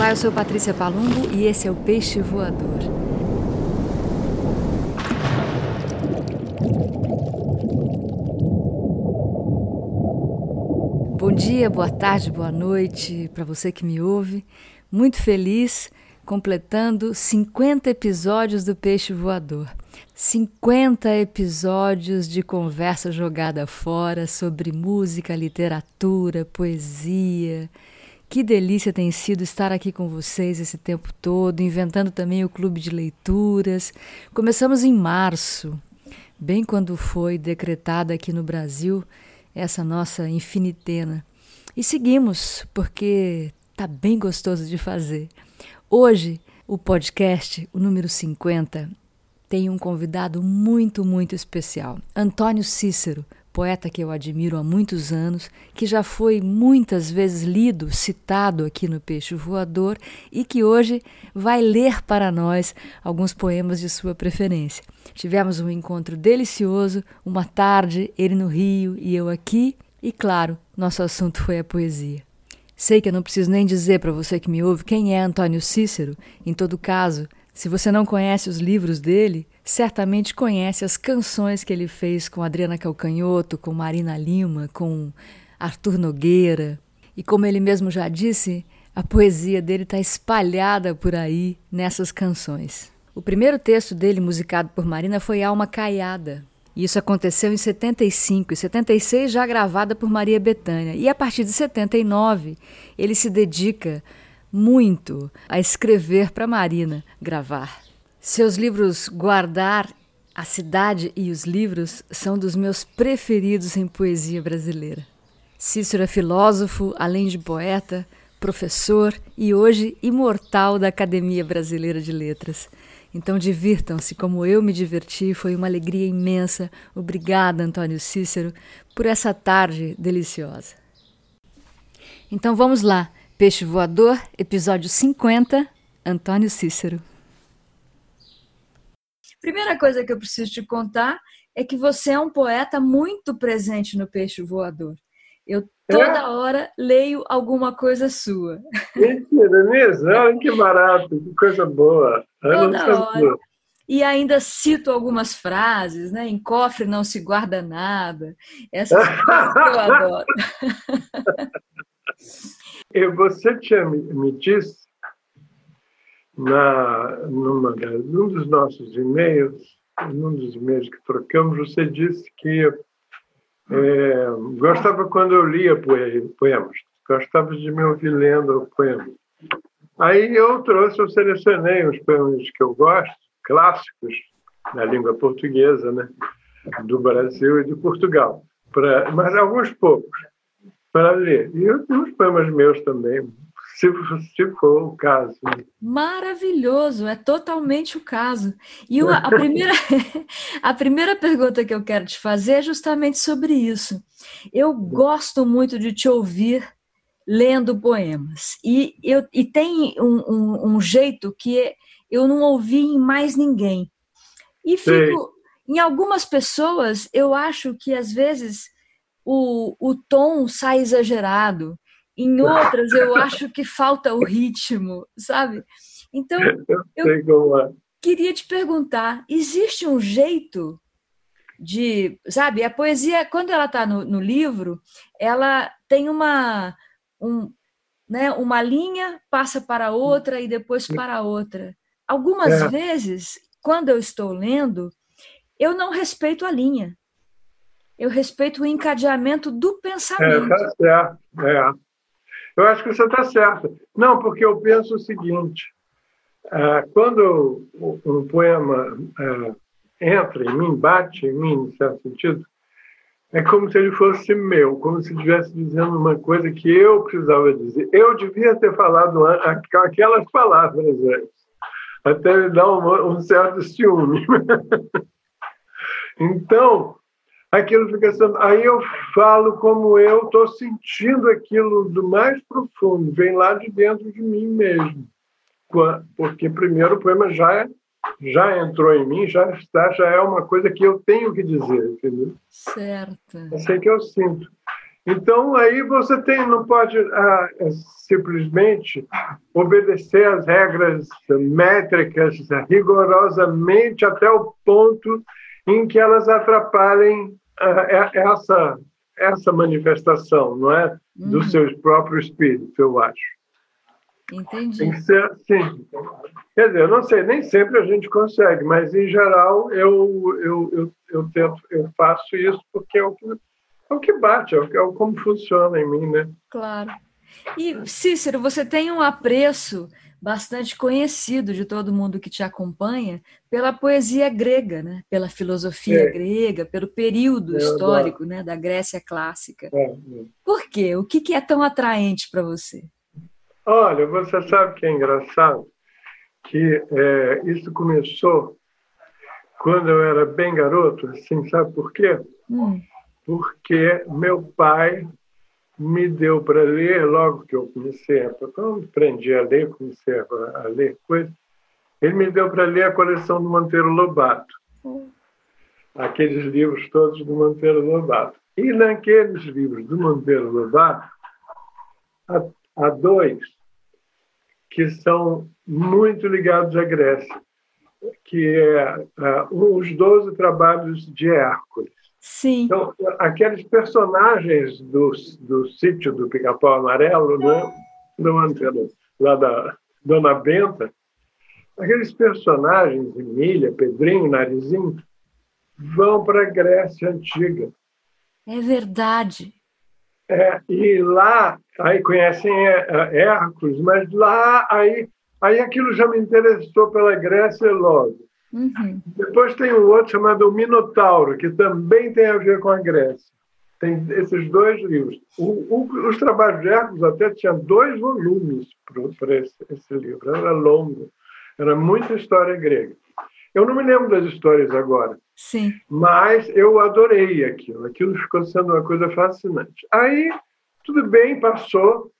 Olá, eu sou Patrícia Palumbo e esse é o Peixe Voador. Bom dia, boa tarde, boa noite para você que me ouve. Muito feliz completando 50 episódios do Peixe Voador. 50 episódios de conversa jogada fora sobre música, literatura, poesia. Que delícia tem sido estar aqui com vocês esse tempo todo, inventando também o clube de leituras. Começamos em março, bem quando foi decretada aqui no Brasil essa nossa infinitena. E seguimos, porque tá bem gostoso de fazer. Hoje, o podcast, o número 50, tem um convidado muito, muito especial. Antônio Cícero, poeta que eu admiro há muitos anos, que já foi muitas vezes lido, citado aqui no Peixe Voador e que hoje vai ler para nós alguns poemas de sua preferência. Tivemos um encontro delicioso, uma tarde, ele no Rio e eu aqui, e claro, nosso assunto foi a poesia. Sei que eu não preciso nem dizer para você que me ouve quem é Antônio Cícero. Em todo caso, se você não conhece os livros dele, certamente conhece as canções que ele fez com Adriana Calcanhoto, com Marina Lima, com Arthur Nogueira. E como ele mesmo já disse, a poesia dele está espalhada por aí nessas canções. O primeiro texto dele, musicado por Marina, foi Alma Caiada, isso aconteceu em 75 e 76 já gravada por Maria Bethânia. E a partir de 79 ele se dedica muito a escrever para Marina gravar. Seus livros Guardar, A Cidade e os Livros são dos meus preferidos em poesia brasileira. Cícero é filósofo, além de poeta, professor e hoje imortal da Academia Brasileira de Letras. Então divirtam-se como eu me diverti, foi uma alegria imensa. Obrigada, Antônio Cícero, por essa tarde deliciosa. Então vamos lá, Peixe Voador, episódio 50, Antônio Cícero. Primeira coisa que eu preciso te contar é que você é um poeta muito presente no Peixe Voador. Eu toda é? hora leio alguma coisa sua. Mentira, mesmo? Olha que barato, que coisa boa. Toda hora. E ainda cito algumas frases, né? Em cofre não se guarda nada. Essas coisas que eu adoro. Você tinha me, me disse na, numa, num dos nossos e-mails, num dos e-mails que trocamos, você disse que é, gostava quando eu lia poemas, gostava de me ouvir lendo poemas. Aí eu trouxe, eu selecionei os poemas que eu gosto, clássicos da língua portuguesa, né? do Brasil e de Portugal, pra, mas alguns poucos, para ler. E eu tenho uns poemas meus também, se, se for o caso. Maravilhoso, é totalmente o caso. E a, primeira, a primeira pergunta que eu quero te fazer é justamente sobre isso. Eu gosto muito de te ouvir lendo poemas. E, eu, e tem um, um, um jeito que eu não ouvi em mais ninguém. E fico. Em algumas pessoas, eu acho que às vezes o, o tom sai exagerado. Em outras, eu acho que falta o ritmo, sabe? Então, eu é. queria te perguntar: existe um jeito de. Sabe, a poesia, quando ela está no, no, livro, ela tem uma. Um, né, uma linha passa para outra e depois para outra. Algumas é. vezes, quando eu estou lendo, eu não respeito a linha. Eu respeito o encadeamento do pensamento. É, tá certo. É. Eu acho que você está certo. Não, porque eu penso o seguinte: é, quando um poema é, entra em mim, bate em mim, em certo sentido, é como se ele fosse meu, como se estivesse dizendo uma coisa que eu precisava dizer. Eu devia ter falado aquelas palavras antes, até me dar um, certo ciúme. então, aquilo fica sendo. Aí eu falo como eu estou sentindo aquilo do mais profundo, vem lá de dentro de mim mesmo. Porque, primeiro, o poema já, é, já entrou em mim, já está, já é uma coisa que eu tenho que dizer, entendeu? Certo. É assim que eu sinto. Então, aí você tem, não pode ah, simplesmente obedecer às regras métricas rigorosamente até o ponto em que elas atrapalhem essa, essa manifestação, não é? Do uhum. seu próprio espírito, eu acho. Entendi. Tem que ser assim. Quer dizer, eu não sei, nem sempre a gente consegue, mas em geral eu, eu, eu, eu tento, eu faço isso porque é o que, é o que bate, é, o, é como funciona em mim, né? Claro. E, Cícero, você tem um apreço bastante conhecido de todo mundo que te acompanha pela poesia grega, né? pela filosofia é. grega, pelo período é, histórico né? da Grécia clássica. É, é. Por quê? O que é tão atraente para você? Olha, você sabe que é engraçado que é, isso começou quando eu era bem garoto, assim, sabe por quê? Hum. Porque meu pai me deu para ler, logo que eu comecei, a, quando aprendi a ler, comecei a, a ler coisas, ele me deu para ler a coleção do Monteiro Lobato. Aqueles livros todos do Monteiro Lobato. E naqueles livros do Monteiro Lobato, há, há dois que são muito ligados à Grécia, que é uh, os Doze Trabalhos de Hércules. Sim. Então, aqueles personagens do, do sítio do Pica-Pau Amarelo, né? Do, lá da Dona Benta, aqueles personagens, Emília, Pedrinho, Narizinho, vão para a Grécia Antiga. É verdade. É, e lá, aí conhecem é, é, Hércules, mas lá, aí, aí aquilo já me interessou pela Grécia logo. Uhum. Depois tem um outro chamado o Minotauro, que também tem a ver com a Grécia. Tem esses dois livros. O, o, os trabalhos de Hércules até tinham dois volumes para esse, esse livro. Era longo. Era muita história grega. Eu não me lembro das histórias agora. Sim. Mas eu adorei aquilo. Aquilo ficou sendo uma coisa fascinante. Aí, tudo bem, passou.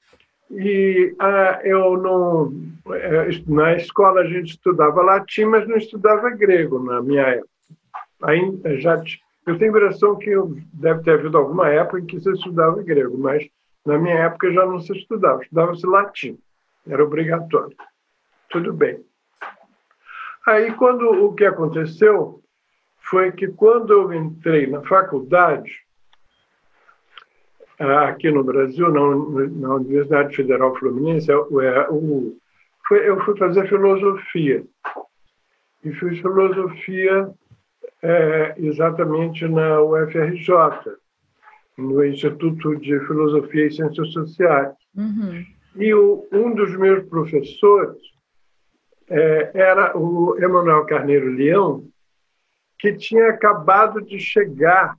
E ah, eu não. Eh, na escola a gente estudava latim, mas não estudava grego na minha época. Ainda já eu tenho a impressão que deve ter havido alguma época em que se estudava grego, mas na minha época já não se estudava, estudava-se latim, era obrigatório. Tudo bem. Aí, quando o que aconteceu foi que, quando eu entrei na faculdade, aqui no Brasil, na, Universidade Federal Fluminense, eu, é, eu fui fazer filosofia. E fiz filosofia é, exatamente na UFRJ, no Instituto de Filosofia e Ciências Sociais. Uhum. E o, um dos meus professores é, era o Emanuel Carneiro Leão, que tinha acabado de chegar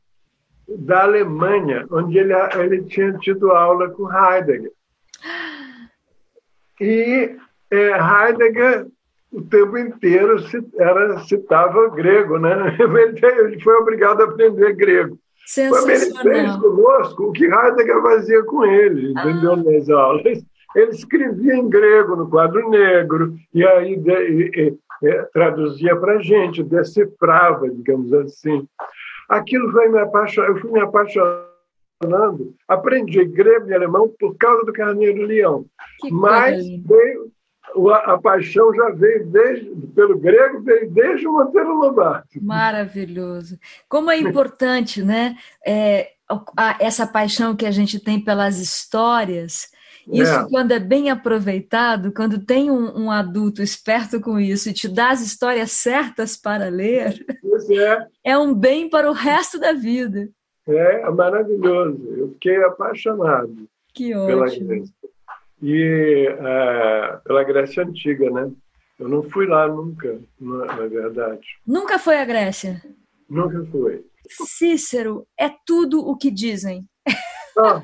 da Alemanha, onde ele, ele tinha tido aula com Heidegger. E é, Heidegger o tempo inteiro era, citava grego, né? Ele foi obrigado a aprender grego. Mas ele fez conosco o que Heidegger fazia com ele, entendeu? Ah. Nas aulas ele escrevia em grego no quadro negro, e aí de, e, e, traduzia para a gente, decifrava, digamos assim. Aquilo foi me apaixonando, eu fui me apaixonando, aprendi grego e alemão por causa do Carneiro Leão. Que Mas veio, a, a, paixão já veio desde, pelo grego, veio desde o Monteiro Lobato. Maravilhoso. Como é importante, né? É, a, essa paixão que a gente tem pelas histórias isso, é. quando é bem aproveitado, quando tem um, um, adulto esperto com isso e te dá as histórias certas para ler, é. é um bem para o resto da vida. É, maravilhoso. Eu fiquei apaixonado que pela Grécia. E é, pela Grécia Antiga, né? Eu não fui lá nunca, na, verdade. Nunca foi à Grécia? Nunca fui. Cícero, é tudo o que dizem. Ah,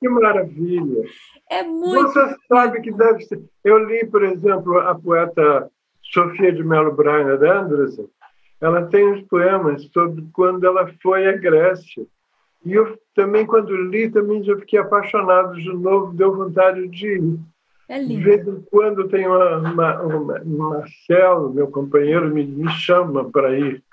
que maravilha! É muito. Você sabe que deve ser. Eu li, por exemplo, a poeta Sofia de Mello Braga Anderson. Ela tem uns poemas sobre quando ela foi à Grécia. E eu também, quando li, também já fiquei apaixonado de novo, deu vontade de ir. É lindo. De vez em quando tem uma, uma, uma Marcelo, meu companheiro, me, me chama para ir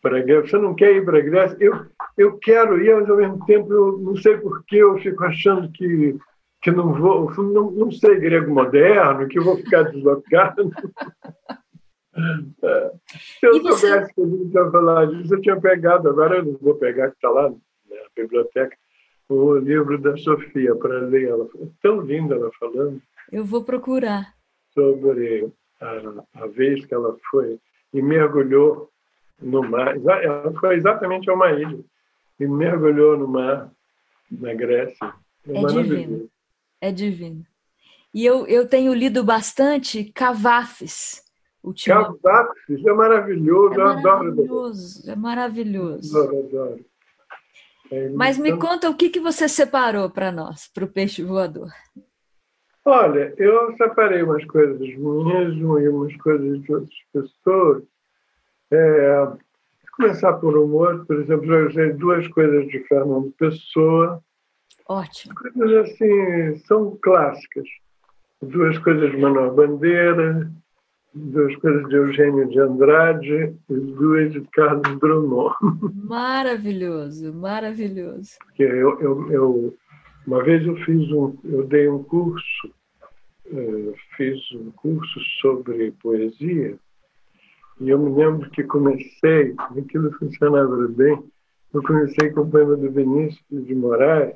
para a Grécia. Você não quer ir para a Grécia? Eu, eu quero ir, mas ao mesmo tempo eu não sei por que eu fico achando que, que não vou, não, não sei grego moderno, que eu vou ficar deslocado. Se eu você... soubesse que a gente ia falar disso, eu tinha pegado, agora eu não vou pegar, que está lá na biblioteca, o livro da Sofia para ler. Ela é tão linda ela falando. Eu vou procurar. Sobre a, a vez que ela foi e mergulhou no mar. Ela foi exatamente a uma ilha e mergulhou no mar na Grécia. É, é divino. É divino. E eu, eu tenho lido bastante Cavafes. Cavafes é maravilhoso, é maravilhoso, É maravilhoso. Adoro, adoro. É, Mas me então... conta o que, que você separou para nós, para o peixe voador. Olha, eu separei umas coisas minhas e umas coisas de outras pessoas. É, começar por humor, por exemplo, eu usei duas coisas de Fernando Pessoa. Ótimo. Coisas assim, são clássicas. Duas coisas de Manuel Bandeira, duas coisas de Eugênio de Andrade e duas de Carlos Drummond. Maravilhoso, maravilhoso. Porque eu, eu, eu uma vez eu fiz um, eu dei um curso, uh, fiz um curso sobre poesia e eu me lembro que comecei, aquilo funcionava bem, eu comecei com o poema do Vinícius de Moraes,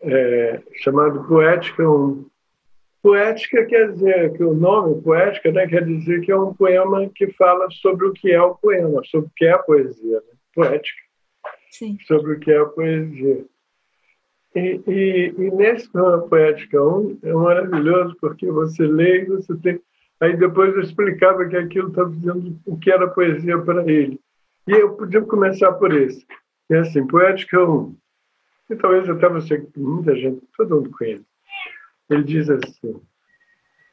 é, chamado Poética 1. Poética quer dizer que o nome poética né, quer dizer que é um poema que fala sobre o que é o poema, sobre o que é a poesia. Né? Poética. Sim. Sobre o que é a poesia. E, e, e nesse poema Poética 1 é maravilhoso porque você lê e você tem. Aí depois eu explicava que aquilo estava dizendo o que era poesia para ele. E eu podia começar por esse. É assim, Poética 1. E talvez até você, muita gente, todo mundo conhece ele diz assim: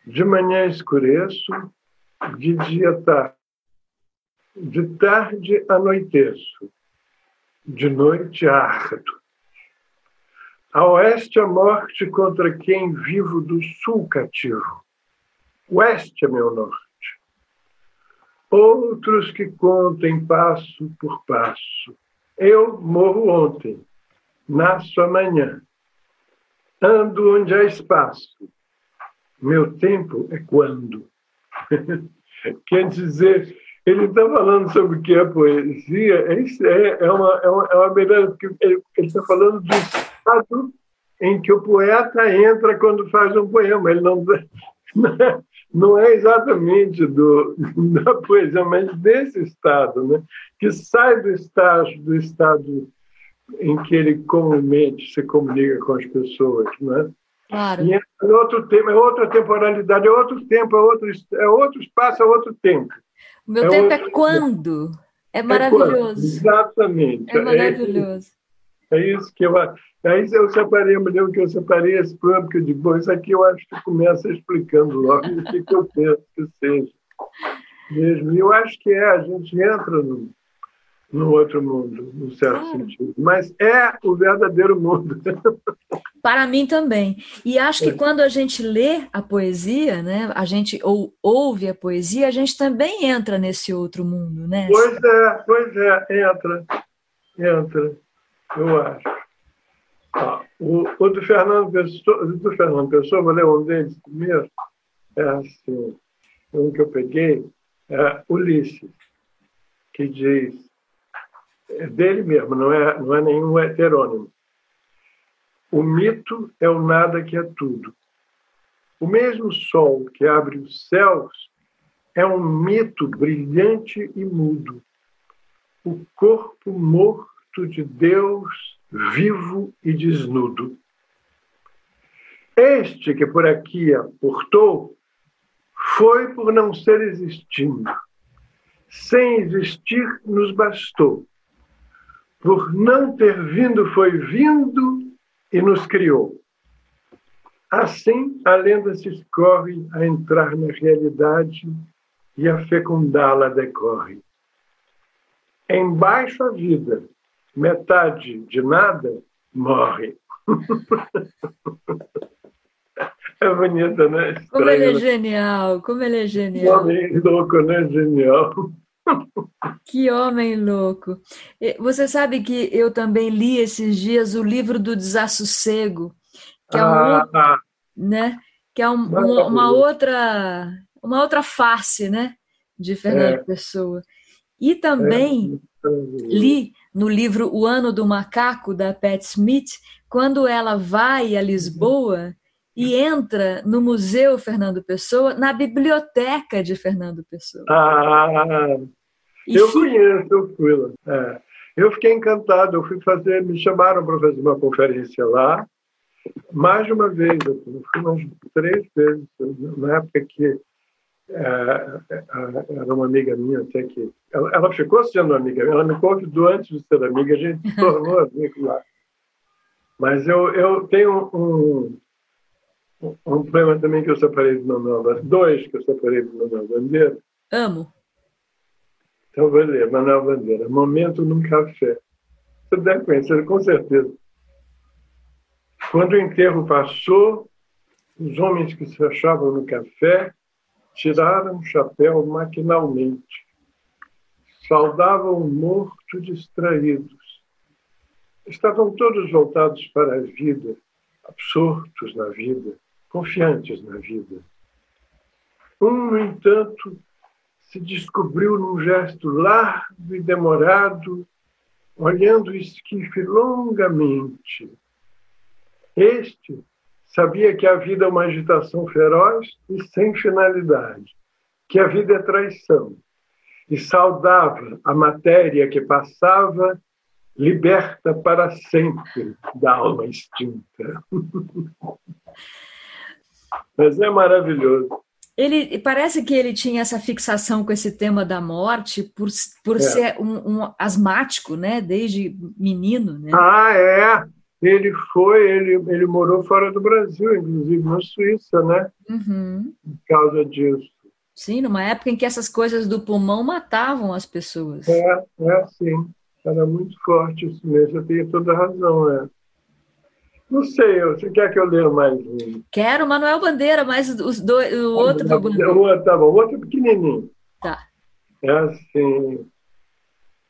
de manhã escureço, de dia tarde, de tarde anoiteço, de noite ardo. A oeste a morte contra quem vivo do sul cativo. Oeste é meu norte. Outros que contem passo por passo. Eu morro ontem, nasço amanhã. Ando onde há espaço. Meu tempo é quando. Quer dizer, ele está falando sobre o que é poesia, é, é, é, uma, é, uma, é uma porque ele está falando do estado em que o poeta entra quando faz um poema. Ele não, não é exatamente do, da poesia, mas desse estado, né? que sai do estágio, do estado em que ele comumente se comunica com as pessoas, né? Claro. E é outro tema, é outra temporalidade, é outro tempo, é outro, é outro espaço, é outro tempo. O meu é tempo é quando? É maravilhoso. É exatamente. É maravilhoso. É, é isso que eu Aí eu separei, eu me lembro que eu separei esse poema, porque eu digo, bom, isso aqui eu acho que começa explicando logo o que, que eu penso que seja. Mesmo. E eu acho que é, a gente entra no, no outro mundo, num certo claro. sentido. Mas é o verdadeiro mundo. Para mim também. E acho que é. quando a gente lê a poesia, né, a gente ou ouve a poesia, a gente também entra nesse outro mundo, né? Pois é, pois é, entra. Entra, eu acho. Ah, o, o, do Fernando Pessoa, do Fernando Pessoa, vou ler um deles primeiro. É assim, um que eu peguei, é Ulisses, que diz é dele mesmo, não é, não é nenhum heterônimo. O mito é o nada que é tudo. O mesmo sol que abre os céus é um mito brilhante e mudo. O corpo morto de Deus, vivo e desnudo. Este que por aqui aportou foi por não ser existindo. Sem existir, nos bastou por não ter vindo, foi vindo e nos criou. Assim, a lenda se escorre a entrar na realidade e a fecundá-la decorre. Embaixo a vida, metade de nada morre. É bonita, né? Estranho, como ele é né? genial, como ele é genial. Homem louco, né? Genial. Que homem louco! Você sabe que eu também li esses dias o livro do Desassossego, que é, um, ah, né? que é um, uma, uma, outra uma outra face né? de Fernando é. Pessoa. E também é. li no livro O Ano do Macaco, da Pat Smith, quando ela vai a Lisboa e entra no Museu Fernando Pessoa, na biblioteca de Fernando Pessoa. Ah, eu fica... conheço, eu fui lá. É. Eu fiquei encantado, eu fui fazer, me chamaram para fazer uma conferência lá, mais de uma vez, eu fui umas três vezes, na época que é, é, era uma amiga minha até que ela, ela, ficou sendo amiga ela me convidou antes de ser amiga a gente se tornou amigo lá mas eu eu tenho um, um poema também que eu separei do Manuel dois que eu separei do Manuel Bandeira amo vou ler Manuel Bandeira Momento num café você deve conhecer com certeza quando o enterro passou os homens que se achavam no café tiraram o chapéu maquinalmente. Saudavam o morto distraídos. Estavam todos voltados para a vida, absortos na vida, confiantes na vida. Um, no entanto, se descobriu num gesto largo e demorado, olhando o esquife longamente. Este Sabia que a vida é uma agitação feroz e sem finalidade, que a vida é traição, e saudava a matéria que passava, liberta para sempre da alma extinta. Mas é maravilhoso. Ele parece que ele tinha essa fixação com esse tema da morte por, por é. ser um, um, asmático, né? Desde menino, né? Ah, é. Ele foi, ele, ele morou fora do Brasil, inclusive na Suíça, né? Uhum. Por causa disso. Sim, numa época em que essas coisas do pulmão matavam as pessoas. É, é sim. Era muito forte isso mesmo. Você tem toda a razão, é. Não sei, você quer que eu leia mais um? Quero, Manuel Bandeira, mas os dois, o outro do Bandeira. O outro, tá bom, o outro é pequenininho. Tá. É assim,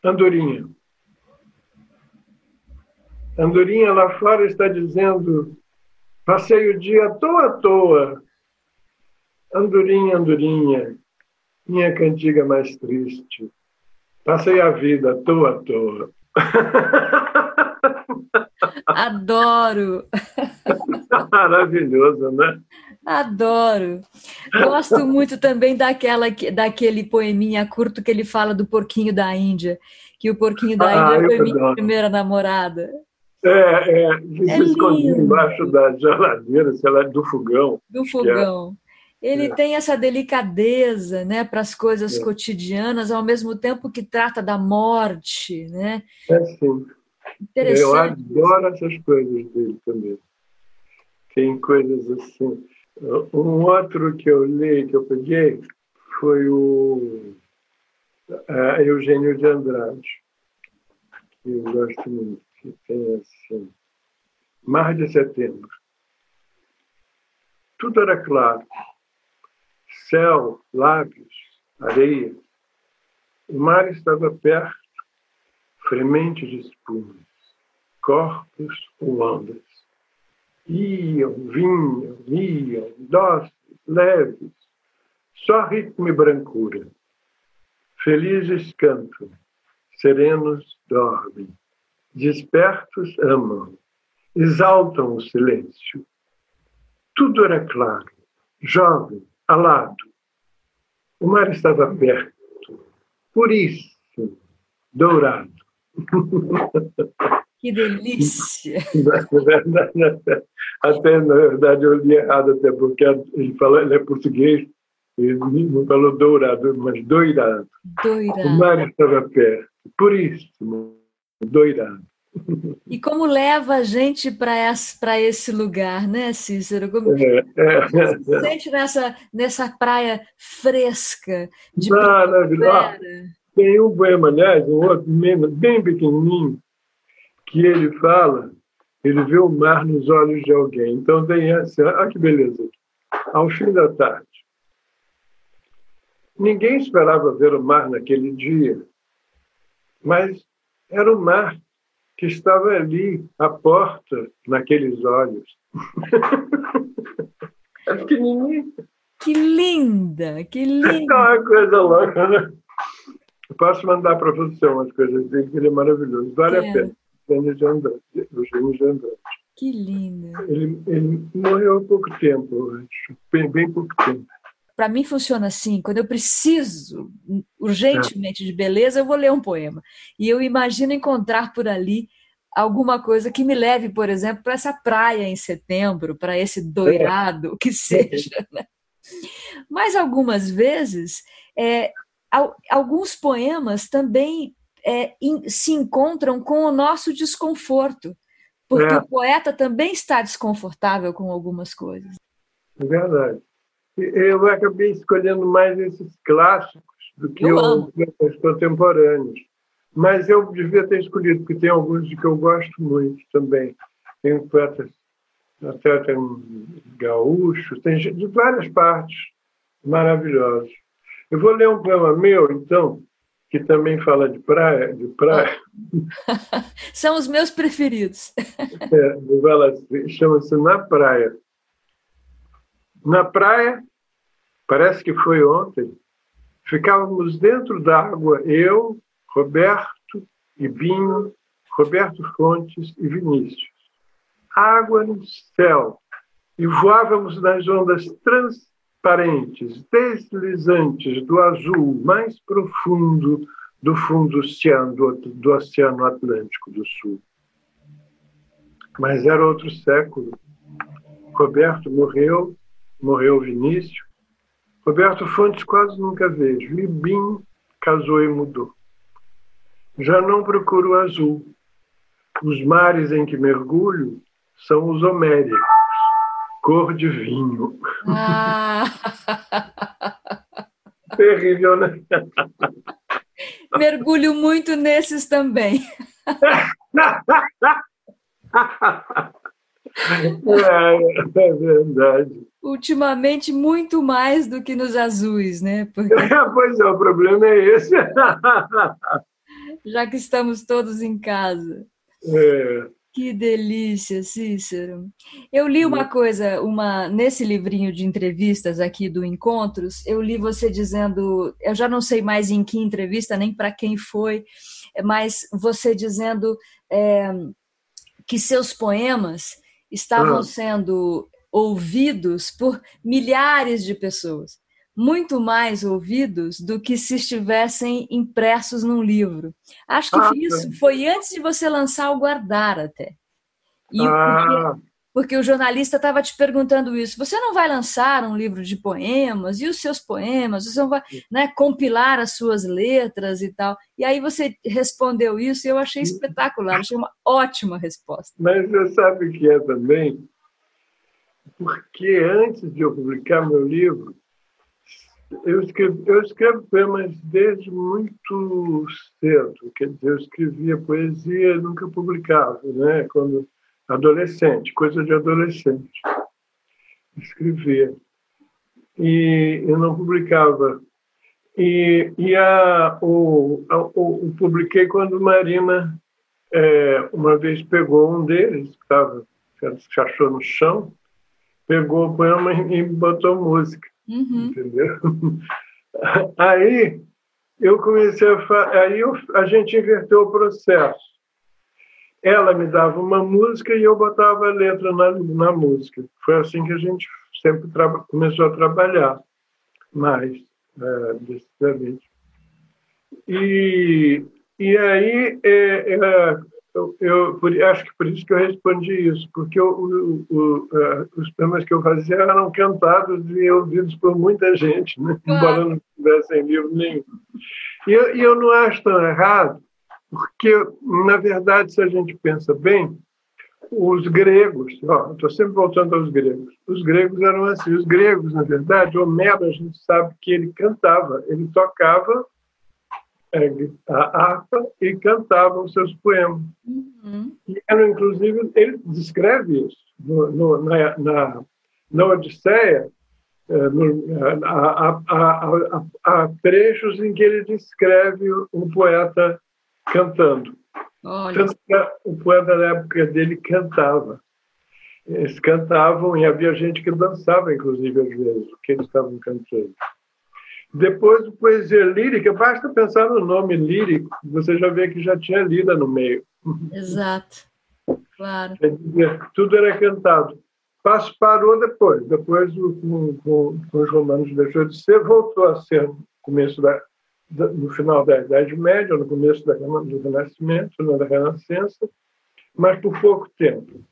Andorinha. Andorinha lá fora está dizendo: passei o dia à toa à toa. Andorinha, Andorinha, minha cantiga mais triste. Passei a vida à toa à toa. Adoro! Maravilhoso, né? Adoro. Gosto muito também daquela, daquele poeminha curto que ele fala do porquinho da Índia, que o porquinho da ah, Índia foi minha primeira namorada. É, é, é se escondia embaixo da geladeira, sei lá, do fogão. Do fogão. É. Ele é. tem essa delicadeza né, para as coisas é. cotidianas, ao mesmo tempo que trata da morte. Né? É sim. Eu adoro essas coisas dele também. Tem coisas assim. Um outro que eu li, que eu peguei, foi o uh, Eugênio de Andrade, que eu gosto muito que tem assim, mar de setembro. Tudo era claro. Céu, lábios, areia. O mar estava perto, fremente de espumas, corpos ondas. Iam, vinham, iam, dóceis, leves, só ritmo e brancura. Felizes cantam, serenos dormem. Despertos amam, exaltam o silêncio. Tudo era claro, jovem, alado. O mar estava perto, puríssimo, dourado. Que delícia! até, na verdade, eu li errado, até porque ele, fala, ele é português, ele não falou dourado, mas doirado. Doirado. O mar estava perto, puríssimo, doirado. E como leva a gente para esse lugar, né, Cícero? Como é, é, se sente nessa, nessa praia fresca de Maravilhosa. Tem um poema, aliás, um outro bem pequenininho, que ele fala, ele vê o mar nos olhos de alguém. Então tem essa, olha que beleza. Ao fim da tarde. Ninguém esperava ver o mar naquele dia, mas era o mar que estava ali, à porta, naqueles olhos. é pequenininho. Que linda, que linda. É uma coisa louca, né? Eu posso mandar para você umas coisas dele, que ele é maravilhoso. Vale é. a pena. Eugênio de Andrade. Eugênio de Andrade. Que linda. Ele, ele morreu há pouco tempo, acho. Bem, bem pouco tempo. Para mim funciona assim, quando eu preciso urgentemente é. de beleza, eu vou ler um poema. E eu imagino encontrar por ali alguma coisa que me leve, por exemplo, para essa praia em setembro, para esse doirado, é. que seja. Né? Mas algumas vezes, é, alguns poemas também é, in, se encontram com o nosso desconforto, porque é. o poeta também está desconfortável com algumas coisas. É verdade. Eu acabei escolhendo mais esses clássicos do que os contemporâneos. Mas eu devia ter escolhido, porque tem alguns de que eu gosto muito também. Tem poetas, até tem gaúchos, tem de várias partes maravilhosos. Eu vou ler um poema meu, então, que também fala de praia. De praia. São os meus preferidos. é, chama-se Na Praia. Na praia, parece que foi ontem, ficávamos dentro d'água, eu, Roberto e Binho, Roberto Fontes e Vinícius. Água no céu, e voávamos nas ondas transparentes, deslizantes do azul mais profundo do fundo do, do Oceano Atlântico do Sul. Mas era outro século. Roberto morreu, morreu Vinícius. Roberto Fontes quase nunca vejo. E Bim casou e mudou. Já não procuro azul. Os mares em que mergulho são os homéricos, cor de vinho. Ah. Terrível, né? Mergulho muito nesses também. É, é, verdade. Ultimamente, muito mais do que nos azuis, né? Porque... pois é, o problema é esse. já que estamos todos em casa. É. Que delícia, Cícero. Eu li uma coisa, uma nesse livrinho de entrevistas aqui do Encontros, eu li você dizendo, eu já não sei mais em que entrevista, nem para quem foi, mas você dizendo é, que seus poemas estavam ah. sendo ouvidos por milhares de pessoas muito mais ouvidos do que se estivessem impressos num livro. Acho que ah, isso foi antes de você lançar o Guardar até. E ah. porque, porque o jornalista estava te perguntando isso. Você não vai lançar um livro de poemas? E os seus poemas? Você não vai né, compilar as suas letras e tal? E aí você respondeu isso e eu achei espetacular. Achei uma ótima resposta. Mas você sabe o que é também? Porque antes de eu publicar meu livro, eu escrevo, eu escrevo poemas desde muito cedo, quer dizer, eu escrevia poesia e nunca publicava, né? Quando adolescente, coisa de adolescente, escrevia e eu não publicava. E, e a, o, a, o, publiquei quando Marina é, uma vez pegou um deles, que estava se achou no chão, pegou o poema e botou música. Uhum. Entendeu? Aí eu comecei a aí eu, a gente inverteu o processo. Ela me dava uma música e eu botava a letra na, na música. Foi assim que a gente sempre começou a trabalhar mais é, decididamente. E, e aí é, é, eu, eu por, acho que por isso que eu respondi isso, porque eu, o, o, uh, os poemas que eu fazia eram cantados e ouvidos por muita gente, né? embora não tivessem livro nenhum. E eu, eu não acho tão errado, porque, na verdade, se a gente pensa bem, os gregos, estou sempre voltando aos gregos, os gregos eram assim, os gregos, na verdade, Homero, a gente sabe que ele cantava, ele tocava é, a harpa e cantava os seus poemas. Uhum. E era, inclusive, ele descreve isso no, no, na, na, na Odisseia, é, no, há, trechos em que ele descreve um poeta cantando. Olha. o poeta da época dele cantava. Eles cantavam e havia gente que dançava, inclusive, às vezes, o que eles estavam cantando. Depois, poesia lírica, basta pensar no nome lírico, você já vê que já tinha lida no meio. Exato, claro. Tudo era cantado. Passo parou depois. Depois, com, com, com, os romanos deixou de ser, voltou a ser no começo da, no final da Idade Média, no começo da, do Renascimento, da Renascença, mas por pouco tempo.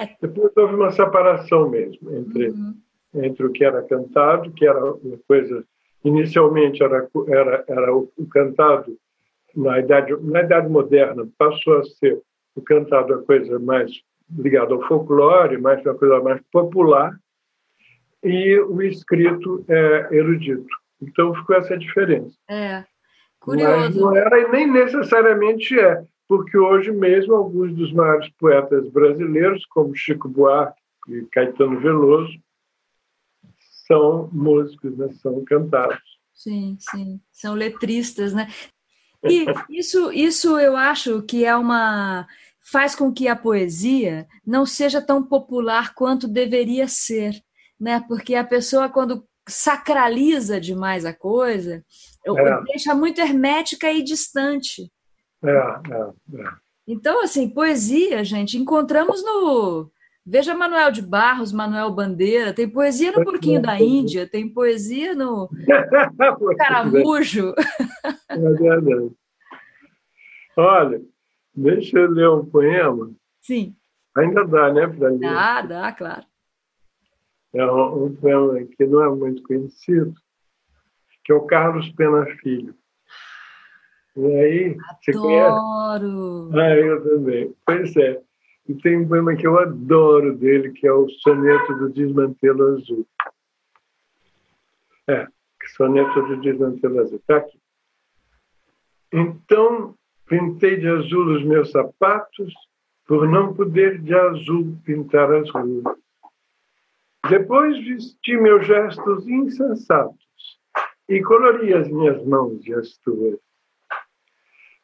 É. Depois houve uma separação mesmo entre, uhum. Entre o que era cantado, que era uma coisa. Inicialmente era, era, era o, o cantado na idade, na idade moderna, passou a ser o cantado a coisa mais ligada ao folclore, mais uma coisa mais popular, e o escrito é erudito. Então ficou essa diferença. É, curioso. Mas não era e nem necessariamente é porque hoje mesmo alguns dos maiores poetas brasileiros, como Chico Buarque e Caetano Veloso, são músicos, né? são cantados. Sim, sim, são letristas, né? E isso, isso eu acho que é uma faz com que a poesia não seja tão popular quanto deveria ser, né? Porque a pessoa quando sacraliza demais a coisa, é. deixa muito hermética e distante. É, é, é. Então, assim, poesia, gente, encontramos no. Veja Manuel de Barros, Manuel Bandeira, tem poesia no Porquinho da Índia, tem poesia no Caramujo. É verdade. Olha, deixa eu ler um poema. Sim. Ainda dá, né, para ler? Dá, dá, claro. É um, um poema que não é muito conhecido, que é o Carlos Pena Filho. E aí, você adoro. conhece? Ah, eu também. Pois é. E tem um poema que eu adoro dele, que é o Soneto do Desmantelo Azul. É, Soneto do Desmantelo Azul. Está aqui. Então, pintei de azul os meus sapatos, por não poder de azul pintar as ruas. Depois vesti meus gestos insensatos e colori as minhas mãos e as tuas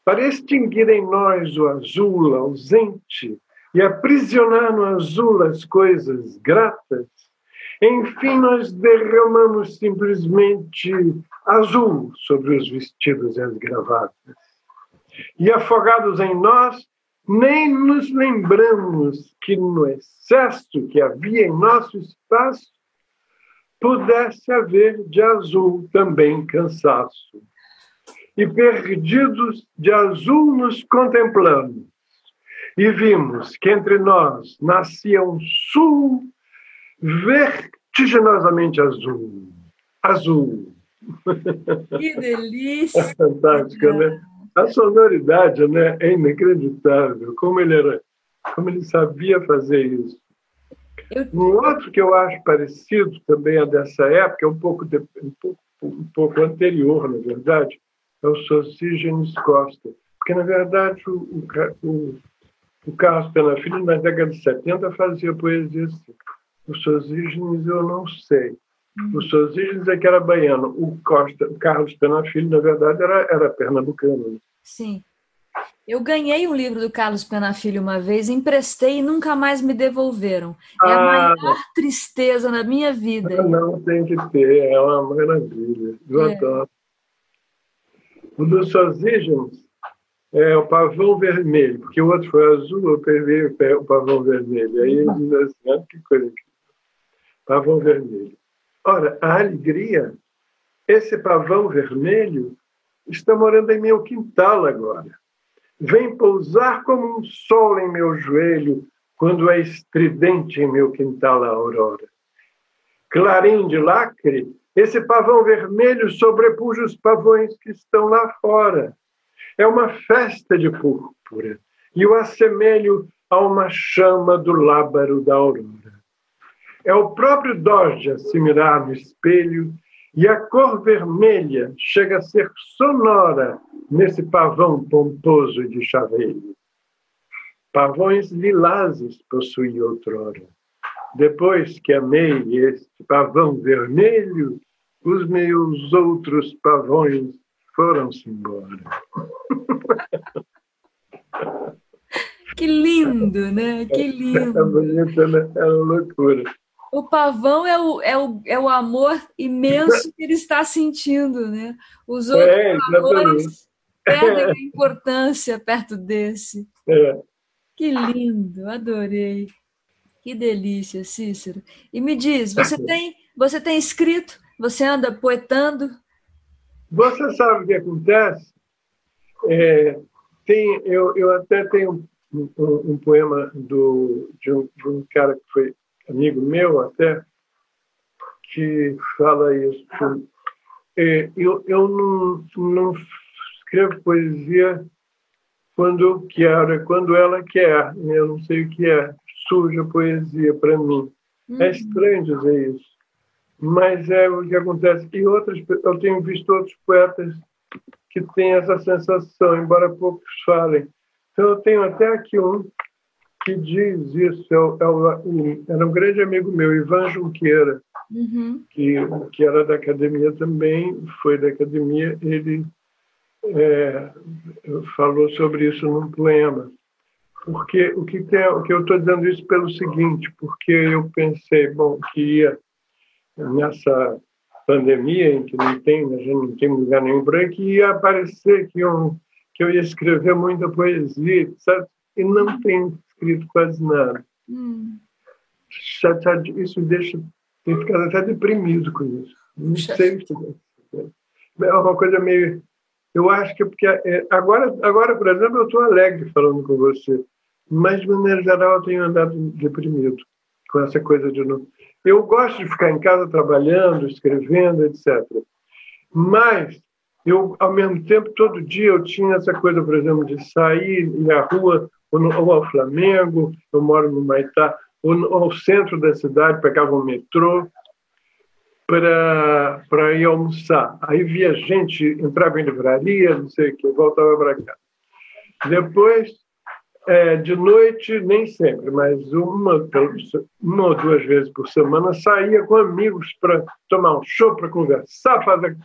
para extinguir em nós o azul ausente e aprisionar no azul as coisas gratas, enfim, nós derramamos simplesmente azul sobre os vestidos e as gravatas. E afogados em nós, nem nos lembramos que no excesso que havia em nosso espaço, pudesse haver de azul também cansaço e perdidos de azul nos contemplamos. E vimos que entre nós nascia um sul vertiginosamente azul. Azul. Que delícia! É fantástico, né? A sonoridade né, é inacreditável. Como ele era, como ele sabia fazer isso. Eu... Um outro que eu acho parecido também a dessa época, é um pouco, de, um pouco, um pouco anterior, na verdade, é o Sosígenes Costa. Porque, na verdade, o, o, o Carlos Pena Filho, na década de 70, fazia poesia assim. O Sosígenes eu não sei. O Sosígenes é que era baiano. O, Costa, o Carlos Pena Filho, na verdade, era, era pernambucano. Né? Sim. Eu ganhei um livro do Carlos Pena Filho uma vez, emprestei e nunca mais me devolveram. É a ah, maior tristeza na minha vida. Não, tem que ter, é uma maravilha. Eu é. adoro. O dos sosígenos é o pavão vermelho, porque o outro foi azul, eu peguei o pavão vermelho. Aí ele diz assim, que coisa aqui. Pavão vermelho. Ora, a alegria, esse pavão vermelho está morando em meu quintal agora. Vem pousar como um sol em meu joelho quando é estridente em meu quintal a aurora. Clarim de lacre esse pavão vermelho sobrepuja os pavões que estão lá fora. É uma festa de púrpura e o assemelho a uma chama do lábaro da aurora. É o próprio Doge a se mirar no espelho e a cor vermelha chega a ser sonora nesse pavão pomposo de chaveiro. Pavões lilazes possui outrora. Depois que amei este pavão vermelho, os meus outros pavões foram-se embora. Que lindo, né? Que É lindo. bonito, né? É uma loucura. O pavão é o, é, o, é o amor imenso que ele está sentindo, né? Os outros É, amores perdem a importância perto desse. É. Que lindo, adorei. Que delícia, Cícero. E me diz, você tem, você tem escrito? Você anda poetando? Você sabe o que acontece? É, tem, eu, eu até tenho um, um, poema do, de, um, de um cara que foi amigo meu até, que fala isso. É, eu eu não, não escrevo poesia quando eu quero, quando ela quer. Eu não sei o que é. Surge a poesia para mim. É estranho dizer isso, mas é o que acontece. E outras, eu tenho visto outros poetas que têm essa sensação, embora poucos falem. Então, eu tenho até aqui um que diz isso. É é era um grande amigo meu, Ivan Junqueira, Uhum. que, que era da academia também, foi da academia. Ele é, falou sobre isso num poema. Porque o que, tem, o que eu estou dizendo isso pelo seguinte, porque eu pensei, bom, que ia nessa pandemia em que não tem, a gente não tem lugar nenhum branco, ia aparecer que eu, que eu ia escrever muita poesia. E não tenho escrito quase nada. Hum. Isso me deixa, tenho ficado até deprimido com isso. Não sei o que é uma coisa meio eu acho que é porque é, agora, agora, por exemplo, eu estou alegre falando com você, mas de maneira geral eu tenho andado deprimido com essa coisa de novo. Eu gosto de ficar em casa trabalhando, escrevendo, etc. Mas eu, ao mesmo tempo, todo dia eu tinha essa coisa, por exemplo, de sair na rua ou, no, ou ao Flamengo, eu moro no Maitá, ou, no, ao centro da cidade, pegava o metrô para, ir almoçar. Aí via gente, entrava em livraria, não sei o que, voltava para cá. Depois, é, de noite, nem sempre, mas uma, uma ou duas vezes por semana, saía com amigos para tomar um show, para conversar, fazer.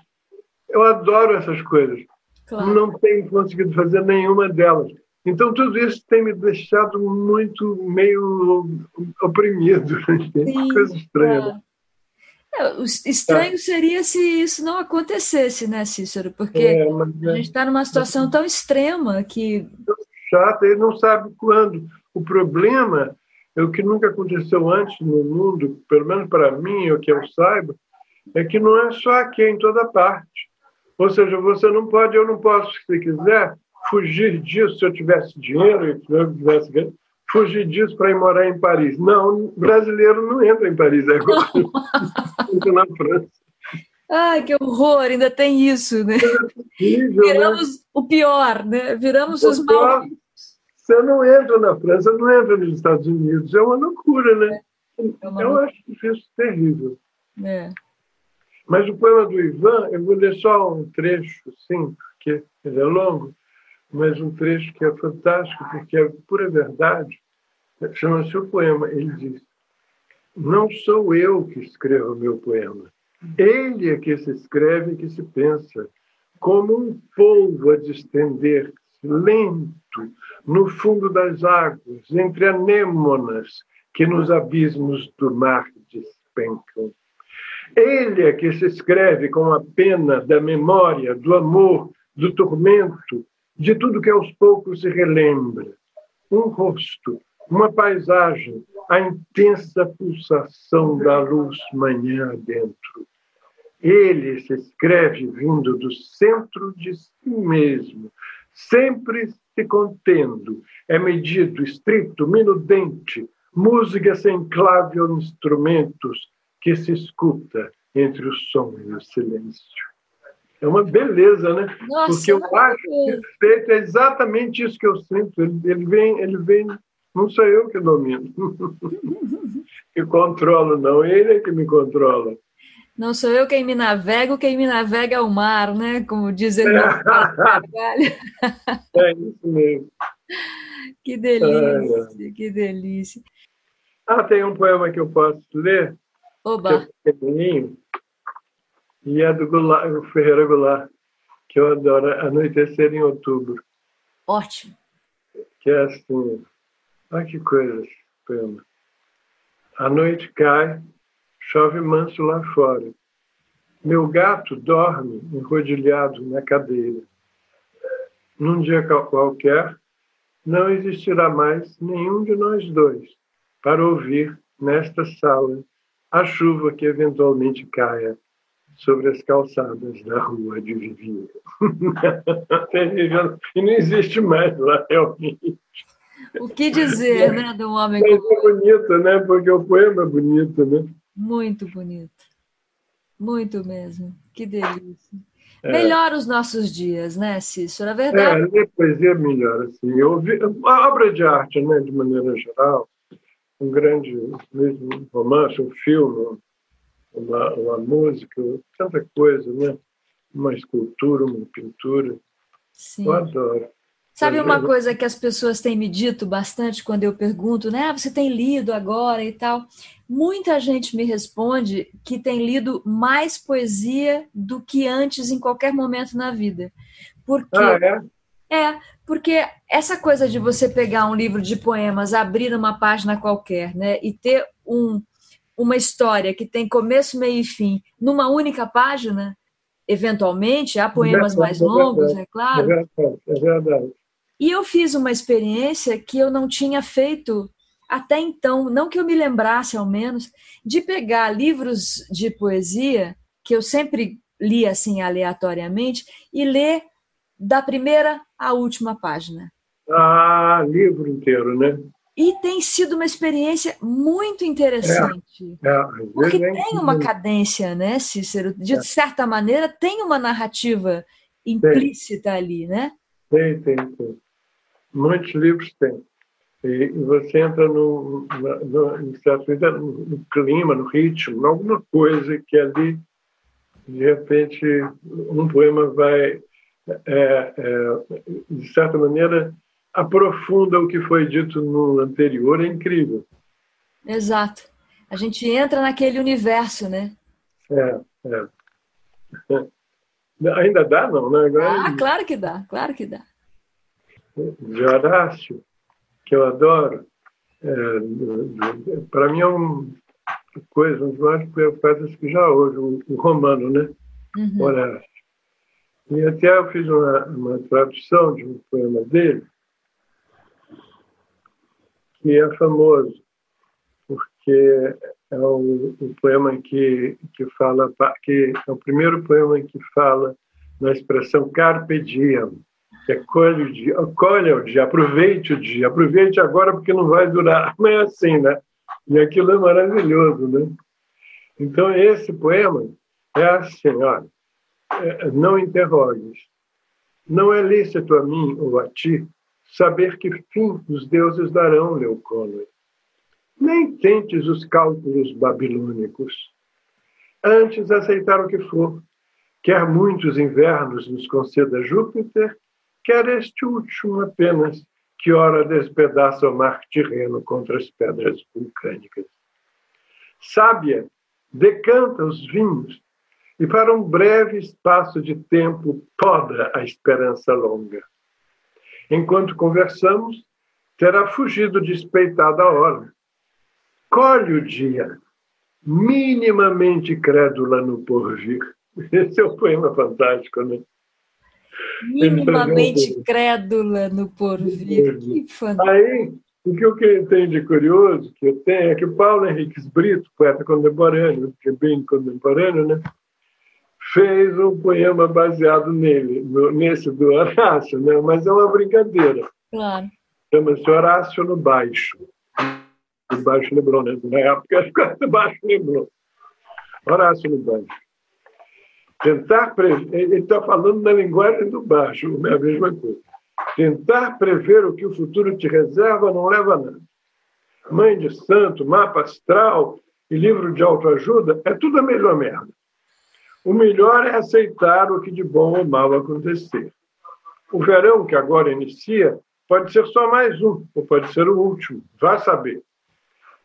Eu adoro essas coisas. Claro. Não tenho conseguido fazer nenhuma delas. Então, tudo isso tem me deixado muito meio oprimido. Sim, coisa estranha. Claro. É, o estranho seria se isso não acontecesse, né, Cícero? Porque é, a gente está numa situação tão extrema que. Chata, ele não sabe quando. O problema é o que nunca aconteceu antes no mundo, pelo menos para mim, o que eu saiba, é que não é só aqui, é em toda parte. Ou seja, você não pode, eu não posso, se quiser, fugir disso se eu tivesse dinheiro, se eu tivesse fugir disso para ir morar em Paris. Não, brasileiro não entra em Paris, é entra na França. Ai, que horror, ainda tem isso, né? É terrível, Viramos né? o pior, né? Viramos os mal. Você não entra na França, não entra nos Estados Unidos. É uma loucura, né? É uma eu acho isso terrível. É. Mas o poema do Ivan, eu vou ler só um trecho, sim, porque ele é longo, mas um trecho que é fantástico, porque é pura verdade. Chama-se o poema. Ele diz: Não sou eu que escrevo o meu poema. Ele é que se escreve e que se pensa, como um polvo a distender-se, lento, no fundo das águas, entre anêmonas que nos abismos do mar despencam. Ele é que se escreve com a pena da memória, do amor, do tormento, de tudo que aos poucos se relembra. Um rosto, uma paisagem, a intensa pulsação da luz manhã dentro. Ele se escreve vindo do centro de si mesmo, sempre se contendo, é medido, estrito, minudente, música sem clave ou instrumentos que se escuta entre o som e o silêncio. É uma beleza, né? Nossa, Porque eu acho que o feito é exatamente isso que eu sinto. Ele, ele, vem, ele vem, não sou eu que domino, que controlo, não. Ele é que me controla. Não sou eu quem me navega, quem me navega é o mar, né? Como dizem no É isso mesmo. Que delícia, é. que delícia. Ah, tem um poema que eu posso ler. Oba. Que é pequenininho. E é do Goulart, o Ferreira Goulart, que eu adoro, Anoitecer em Outubro. Ótimo. Que é assim: Olha que coisa, pena. A noite cai, chove manso lá fora. Meu gato dorme enrodilhado na cadeira. Num dia qualquer, não existirá mais nenhum de nós dois para ouvir nesta sala a chuva que eventualmente caia sobre as calçadas da rua de Vivinho. e não existe mais lá, realmente. O que dizer, né, do homem como... É bonito, né? Porque o poema é bonito, né? Muito bonito. Muito mesmo. Que delícia. É. Melhora os nossos dias, né, Cícero? A verdade. É, ler poesia melhora, vi, a obra de arte, né, de maneira geral, um grande mesmo romance, um filme, uma, uma música, tanta coisa, né? Uma escultura, uma pintura. Sim. Eu adoro. Sabe uma coisa que as pessoas têm me dito bastante quando eu pergunto, né? Ah, você tem lido agora e tal? Muita gente me responde que tem lido mais poesia do que antes em qualquer momento na vida. Porque ah, é? É, porque essa coisa de você pegar um livro de poemas, abrir uma página qualquer, né, e ter um, uma história que tem começo, meio e fim numa única página, eventualmente há poemas mais longos, é claro. É verdade, é verdade. E eu fiz uma experiência que eu não tinha feito até então, não que eu me lembrasse ao menos, de pegar livros de poesia que eu sempre li assim aleatoriamente e ler da primeira à última página. Ah, livro inteiro, né? E tem sido uma experiência muito interessante. É, é, porque tem uma cadência, né, Cícero? De é. certa maneira, tem uma narrativa implícita tem. ali, né? Tem, tem, tem. Muitos livros têm. E você entra no, no, no, no clima, no ritmo, alguma coisa que ali, de repente, um poema vai, é, é, de certa maneira, aprofunda o que foi dito no anterior, é incrível. Exato. A gente entra naquele universo, né? É, é. Ainda dá, não, né? Agora, ah, claro que dá, claro que dá de Horácio, que eu adoro. É, Para mim é uma coisa, um dos maiores poetas que já hoje, o, romano, né? Uhum. Horácio. E até eu fiz uma, uma tradução de um poema dele, que é famoso, porque é o, poema que, que fala, que é o primeiro poema que fala na expressão carpe diem, que acolhe o dia, acolhe o dia, aproveite o dia, aproveite agora porque não vai durar. Não é assim, né? E aquilo é maravilhoso, né? Então, esse poema é assim, olha, é, não interrogues. Não é lícito a mim ou a ti saber que fim os deuses darão, Leucônio. Nem tentes os cálculos babilônicos. Antes aceitar o que for, quer muitos invernos nos conceda Júpiter, quer este último apenas, que ora despedaça o mar Tirreno contra as pedras vulcânicas. Sábia, decanta os vinhos e para um breve espaço de tempo poda a esperança longa. Enquanto conversamos, terá fugido despeitada a hora. Colhe o dia, minimamente crédula no porvir. Esse é um poema fantástico, né? minimamente crédula no porvir. Que fantástico. Aí, o que eu tenho de curioso, que eu tenho, é que o Paulo Henriques Brito, poeta contemporâneo, que é bem contemporâneo, né? Fez um poema baseado nele, no, nesse do Horácio, né? mas é uma brincadeira. Claro. Chama-se Horácio no Baixo. O Baixo Leblon, né? Na época, era Baixo Leblon. Horácio no Baixo. Tentar prever, ele está falando na linguagem do baixo, é a mesma coisa. Tentar prever o que o futuro te reserva não leva a nada. Mãe de santo, mapa astral e livro de autoajuda é tudo a mesma merda. O melhor é aceitar o que de bom ou mal acontecer. O verão que agora inicia pode ser só mais um, ou pode ser o último, vá saber.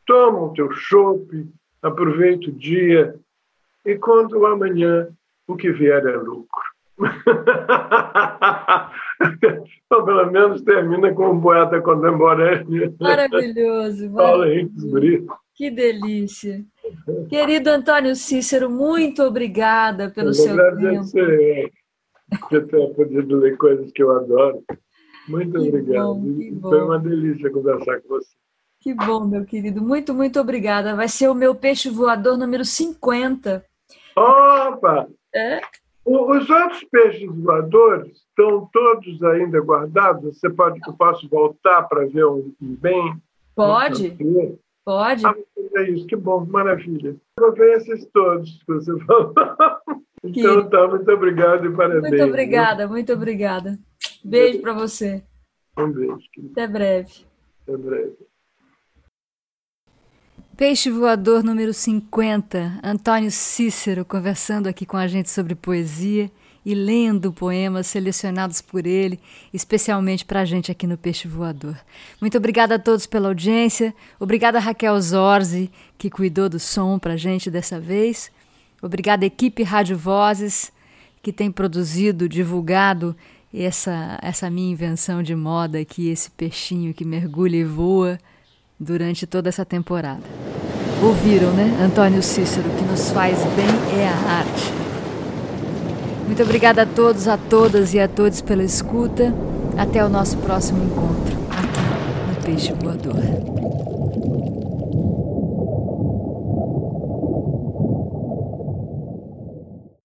Toma o teu chope, aproveita o dia e quando o amanhã o que vier é lucro. Ou pelo menos termina com um poeta contemporâneo. Maravilhoso. Paulo Henrique Brito. Que delícia. Querido Antônio Cícero, muito obrigada pelo eu seu tempo. Por ter podido ler coisas que eu adoro. Muito que obrigado. Bom, Foi uma delícia conversar com você. Que bom, meu querido. Muito, muito obrigada. Vai ser o meu peixe voador número 50. Opa! É? Os outros peixes voadores estão todos ainda guardados? Você pode, eu posso voltar para ver um bem? Pode. Pode. Ah, é isso, que bom, maravilha. Esses todos que você falou. Então, tá, muito obrigado e parabéns. Muito obrigada, muito obrigada. Beijo para você. Um beijo. Até breve. Até breve. Peixe Voador número 50, Antônio Cícero conversando aqui com a gente sobre poesia e lendo poemas selecionados por ele, especialmente para a gente aqui no Peixe Voador. Muito obrigada a todos pela audiência, obrigada a Raquel Zorzi, que cuidou do som para a gente dessa vez, obrigada à equipe Rádio Vozes, que tem produzido, divulgado essa, essa minha invenção de moda aqui, esse peixinho que mergulha e voa durante toda essa temporada. Ouviram, né? Antônio Cícero, que nos faz bem é a arte. Muito obrigada a todos, a todas e a todos pela escuta. Até o nosso próximo encontro aqui no Peixe Voador.